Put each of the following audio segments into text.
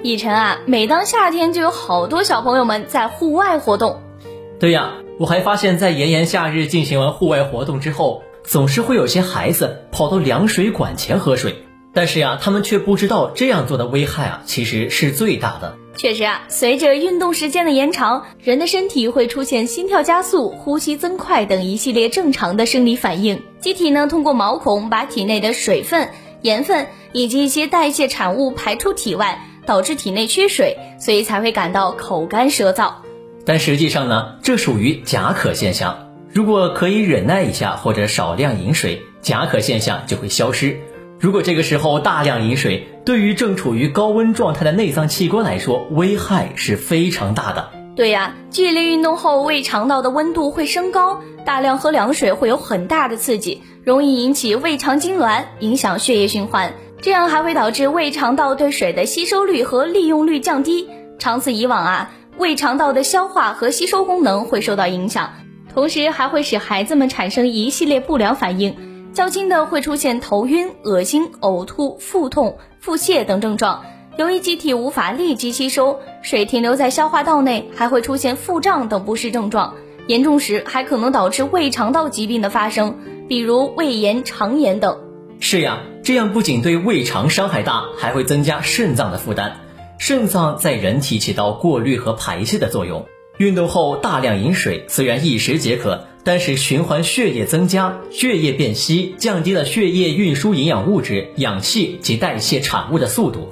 以晨啊，每当夏天就有好多小朋友们在户外活动。对呀，我还发现，在炎炎夏日进行完户外活动之后，总是会有些孩子跑到凉水管前喝水。但是呀，他们却不知道这样做的危害啊，其实是最大的。确实啊，随着运动时间的延长，人的身体会出现心跳加速、呼吸增快等一系列正常的生理反应。机体呢，通过毛孔把体内的水分、盐分以及一些代谢产物排出体外，导致体内缺水，所以才会感到口干舌燥。但实际上呢，这属于假渴现象。如果可以忍耐一下或者少量饮水，假渴现象就会消失。如果这个时候大量饮水，对于正处于高温状态的内脏器官来说，危害是非常大的。对呀，剧烈运动后胃肠道的温度会升高，大量喝凉水会有很大的刺激，容易引起胃肠痉挛，影响血液循环，这样还会导致胃肠道对水的吸收率和利用率降低。长此以往啊，胃肠道的消化和吸收功能会受到影响，同时还会使孩子们产生一系列不良反应。较轻的会出现头晕、恶心、呕吐、腹痛、腹泻等症状。由于机体无法立即吸收，水停留在消化道内，还会出现腹胀等不适症状。严重时还可能导致胃肠道疾病的发生，比如胃炎、肠炎等。是呀，这样不仅对胃肠伤害大，还会增加肾脏的负担。肾脏在人体起到过滤和排泄的作用。运动后大量饮水，虽然一时解渴。但是循环血液增加，血液变稀，降低了血液运输营养物质、氧气及代谢产物的速度，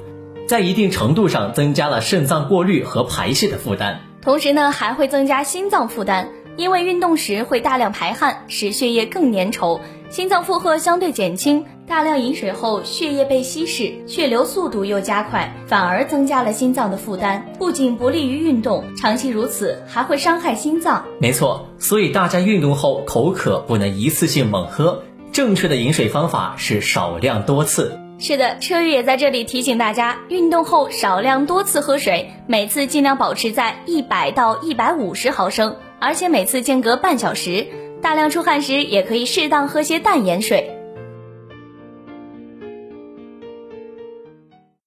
在一定程度上增加了肾脏过滤和排泄的负担。同时呢，还会增加心脏负担，因为运动时会大量排汗，使血液更粘稠，心脏负荷相对减轻。大量饮水后，血液被稀释，血流速度又加快，反而增加了心脏的负担，不仅不利于运动，长期如此还会伤害心脏。没错，所以大家运动后口渴不能一次性猛喝，正确的饮水方法是少量多次。是的，车宇也在这里提醒大家，运动后少量多次喝水，每次尽量保持在一百到一百五十毫升，而且每次间隔半小时。大量出汗时，也可以适当喝些淡盐水。